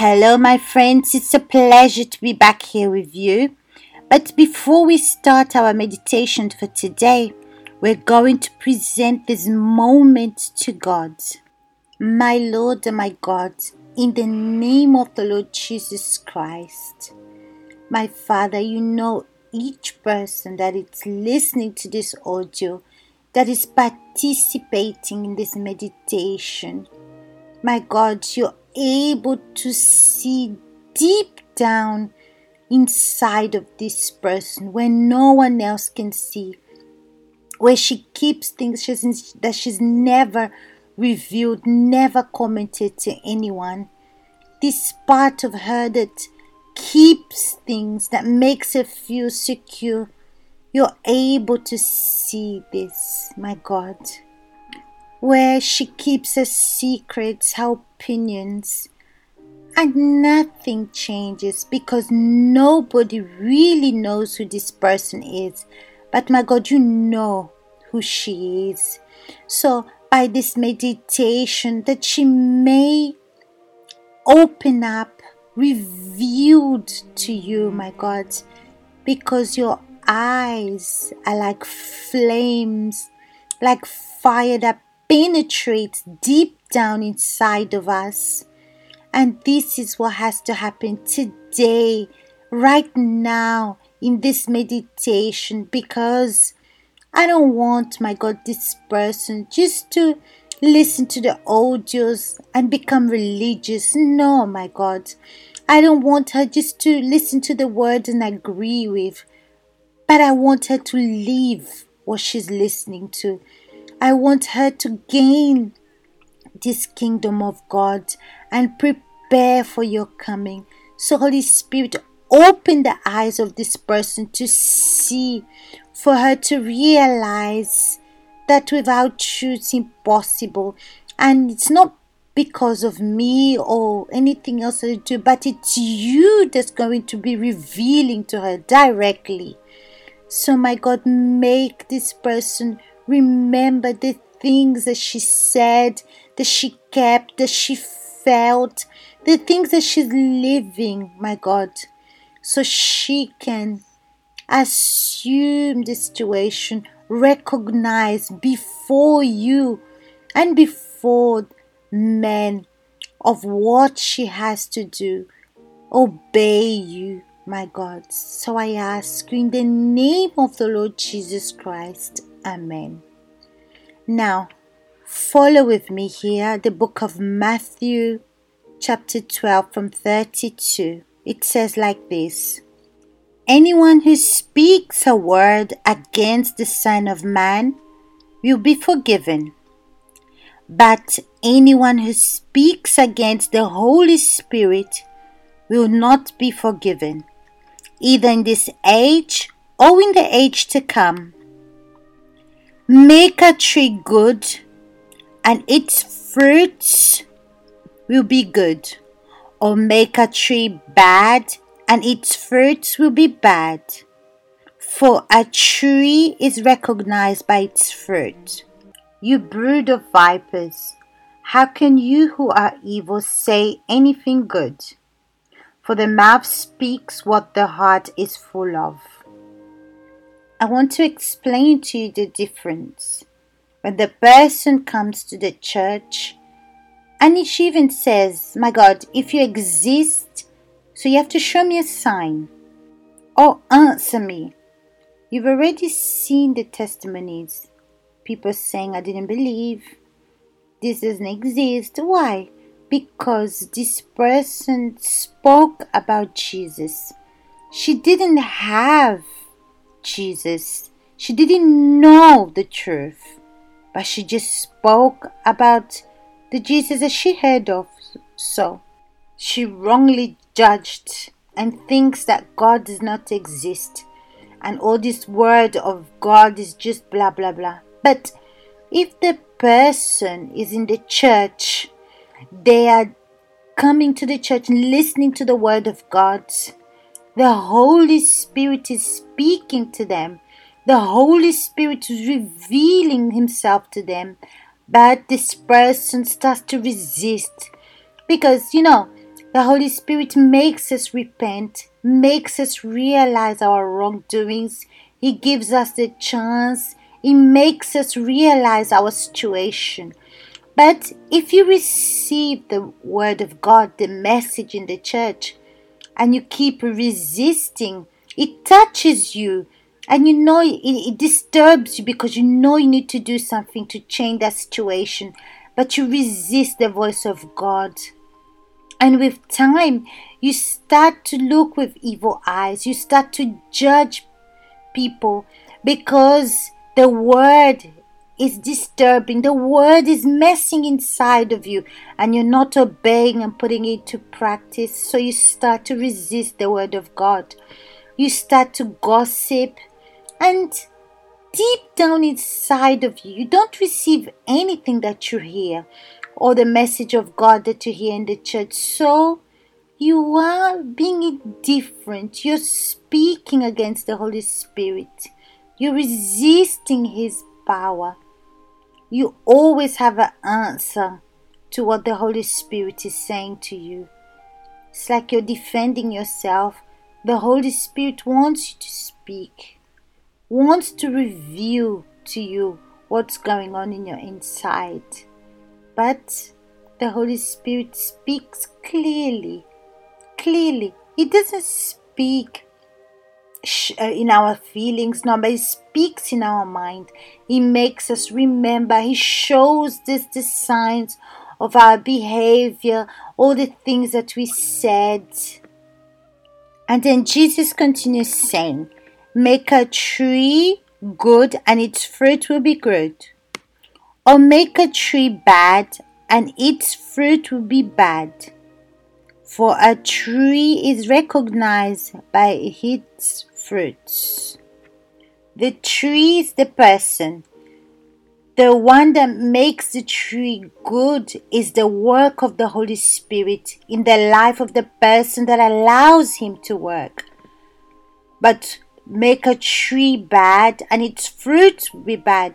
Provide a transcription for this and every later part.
Hello, my friends. It's a pleasure to be back here with you. But before we start our meditation for today, we're going to present this moment to God. My Lord and my God, in the name of the Lord Jesus Christ, my Father, you know each person that is listening to this audio, that is participating in this meditation. My God, you're able to see deep down inside of this person where no one else can see, where she keeps things she's, that she's never revealed, never commented to anyone. This part of her that keeps things, that makes her feel secure. You're able to see this, my God where she keeps her secrets, her opinions, and nothing changes because nobody really knows who this person is. But my God, you know who she is. So, by this meditation, that she may open up, revealed to you, my God, because your eyes are like flames, like fire that penetrates deep down inside of us. And this is what has to happen today, right now, in this meditation, because I don't want, my God, this person just to listen to the audios and become religious. No, my God. I don't want her just to listen to the words and agree with, but I want her to live what she's listening to. I want her to gain this kingdom of God and prepare for your coming. So, Holy Spirit, open the eyes of this person to see, for her to realize that without you it's impossible. And it's not because of me or anything else I do, but it's you that's going to be revealing to her directly. So, my God, make this person remember the things that she said, that she kept, that she felt, the things that she's living, my God, so she can assume the situation, recognize before you and before men of what she has to do, obey you, my God. So I ask you in the name of the Lord Jesus Christ. Amen. Now, follow with me here the book of Matthew, chapter 12, from 32. It says like this Anyone who speaks a word against the Son of Man will be forgiven. But anyone who speaks against the Holy Spirit will not be forgiven, either in this age or in the age to come. Make a tree good, and its fruits will be good, or make a tree bad, and its fruits will be bad. For a tree is recognized by its fruit. You brood of vipers, how can you who are evil say anything good? For the mouth speaks what the heart is full of. I want to explain to you the difference. When the person comes to the church, and she even says, My God, if you exist, so you have to show me a sign or answer me. You've already seen the testimonies. People saying, I didn't believe. This doesn't exist. Why? Because this person spoke about Jesus. She didn't have Jesus. She didn't know the truth, but she just spoke about the Jesus that she heard of. So she wrongly judged and thinks that God does not exist and all this word of God is just blah blah blah. But if the person is in the church, they are coming to the church and listening to the word of God the Holy Spirit is speaking to them. The Holy Spirit is revealing Himself to them. But this person starts to resist. Because, you know, the Holy Spirit makes us repent, makes us realize our wrongdoings. He gives us the chance. He makes us realize our situation. But if you receive the Word of God, the message in the church, and you keep resisting, it touches you and you know it, it, disturbs you because you know you need to do something to change that situation, but you resist the voice of God. And with time, you start to look with evil eyes. You start to judge people because the word is disturbing. The word is messing inside of you and you're not obeying and putting it to practice. So you start to resist the word of God. You start to gossip and deep down inside of you, you don't receive anything that you hear or the message of God that you hear in the church. So you are being indifferent. You're speaking against the Holy Spirit. You're resisting His power. You always have an answer to what the Holy Spirit is saying to you. It's like you're defending yourself. The Holy Spirit wants you to speak, wants to reveal to you what's going on in your inside. But the Holy Spirit speaks clearly. Clearly. He doesn't speak Uh, in our feelings, no, but He speaks in our mind. He makes us remember. He shows us the signs of our behavior, all the things that we said. And then Jesus continues saying, Make a tree good, and its fruit will be good or make a tree bad, and its fruit will be bad. For a tree is recognized by its fruits. The tree is the person. The one that makes the tree good is the work of the Holy Spirit in the life of the person that allows Him to work. But make a tree bad, and its fruit be bad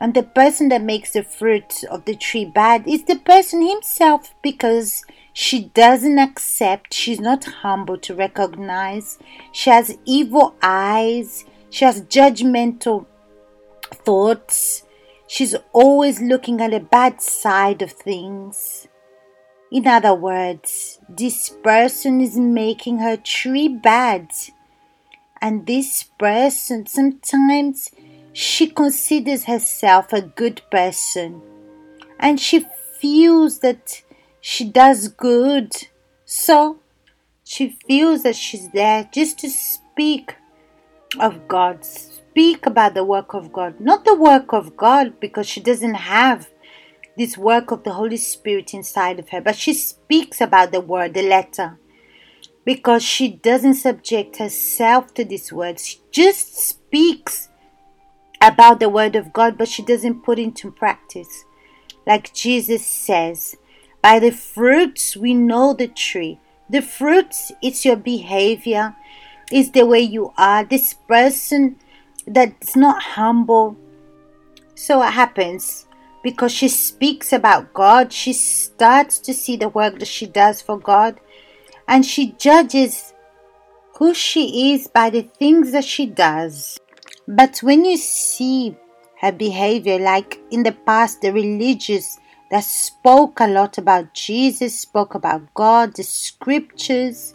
and the person that makes the fruit of the tree bad is the person himself because she doesn't accept, she's not humble to recognize, she has evil eyes, she has judgmental thoughts, she's always looking at the bad side of things. In other words, this person is making her tree bad. And this person sometimes she considers herself a good person. And she feels that she does good. So she feels that she's there just to speak of God, speak about the work of God, not the work of God because she doesn't have this work of the Holy Spirit inside of her, but she speaks about the word, the letter, because she doesn't subject herself to this word. She just speaks about the Word of God, but she doesn't put into practice. Like Jesus says, by the fruits we know the tree. The fruits, is your behavior, is the way you are. This person that's not humble. So what happens? Because she speaks about God, she starts to see the work that she does for God, and she judges who she is by the things that she does. But when you see her behavior, like in the past, the religious that spoke a lot about Jesus, spoke about God, the scriptures,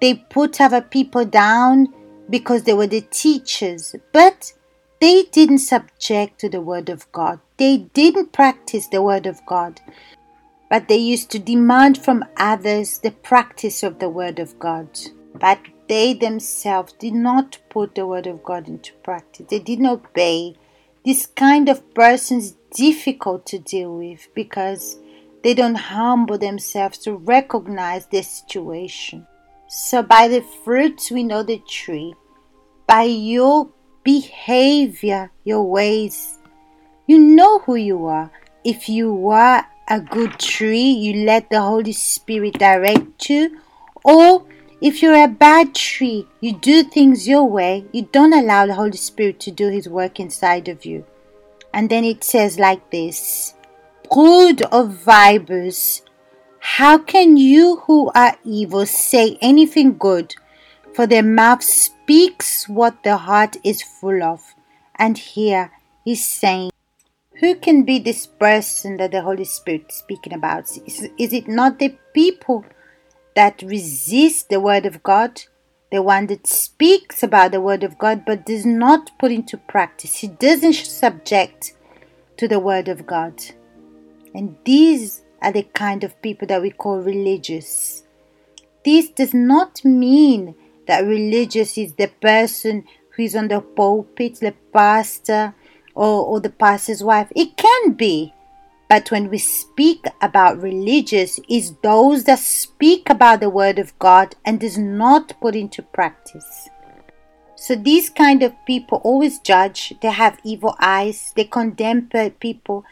they put other people down because they were the teachers, but they didn't subject to the word of God. They didn't practice the word of God, but they used to demand from others the practice of the word of God. But they themselves did not put the word of God into practice. They didn't obey. This kind of person is difficult to deal with because they don't humble themselves to recognize their situation. So, by the fruits we know the tree, by your behavior, your ways, you know who you are. If you are a good tree, you let the Holy Spirit direct you, or if you're a bad tree, you do things your way, you don't allow the Holy Spirit to do His work inside of you. And then it says like this Brood of vipers, How can you who are evil say anything good? For their mouth speaks what the heart is full of. And here he's saying, Who can be this person that the Holy Spirit is speaking about? Is, is it not the people that resist the Word of God? The one that speaks about the Word of God but does not put into practice. He doesn't subject to the Word of God. And these are the kind of people that we call religious. This does not mean that religious is the person who is on the pulpit, the pastor, or, or the pastor's wife. It can be. But when we speak about religious, is those that speak about the word of God and does not put into practice. So these kind of people always judge, they have evil eyes, they condemn people,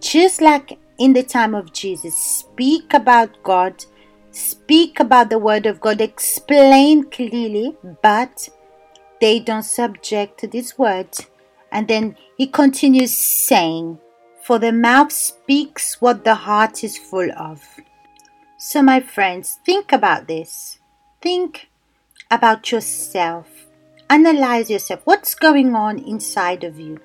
just like in the time of Jesus. Speak about God, speak about the word of God, explain clearly, but they don't subject to this word. And then he continues saying, For the mouth speaks what the heart is full of. So, my friends, think about this. Think about yourself. Analyze yourself. What's going on inside of you?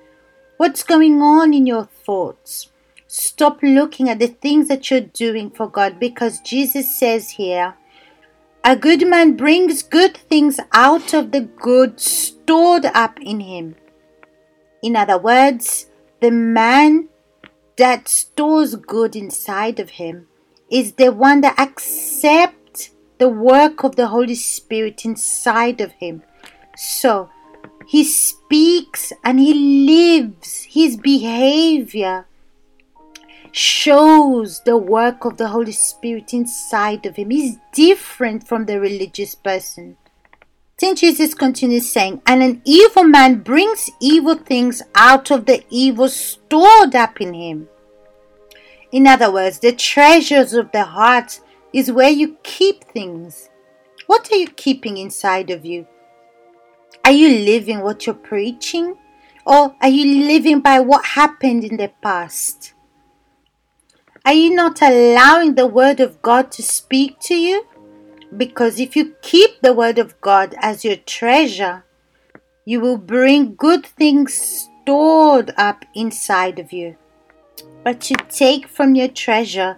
What's going on in your thoughts? Stop looking at the things that you're doing for God because Jesus says here, a good man brings good things out of the good stored up in him. In other words, the man that stores good inside of him is the one that accepts the work of the Holy Spirit inside of him. So he speaks and he lives his behavior shows the work of the Holy Spirit inside of him. He's different from the religious person. Then Jesus continues saying, And an evil man brings evil things out of the evil stored up in him. In other words, the treasures of the heart is where you keep things. What are you keeping inside of you? Are you living what you're preaching? Or are you living by what happened in the past? Are you not allowing the Word of God to speak to you? Because if you keep the Word of God as your treasure, you will bring good things stored up inside of you. But you take from your treasure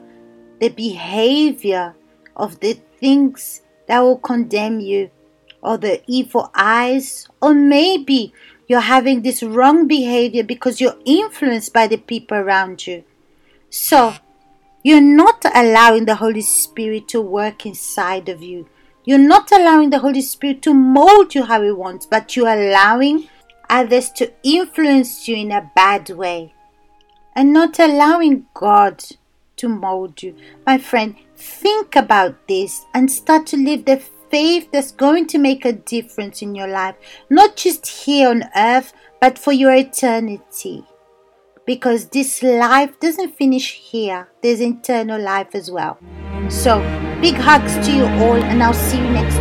the behavior of the things that will condemn you, or the evil eyes, or maybe you're having this wrong behavior because you're influenced by the people around you. So, you're not allowing the Holy Spirit to work inside of you. You're not allowing the Holy Spirit to mold you how He wants, but you're allowing others to influence you in a bad way and not allowing God to mold you. My friend, think about this and start to live the faith that's going to make a difference in your life, not just here on earth, but for your eternity because this life doesn't finish here, there's internal life as well. So, big hugs to you all, and I'll see you next.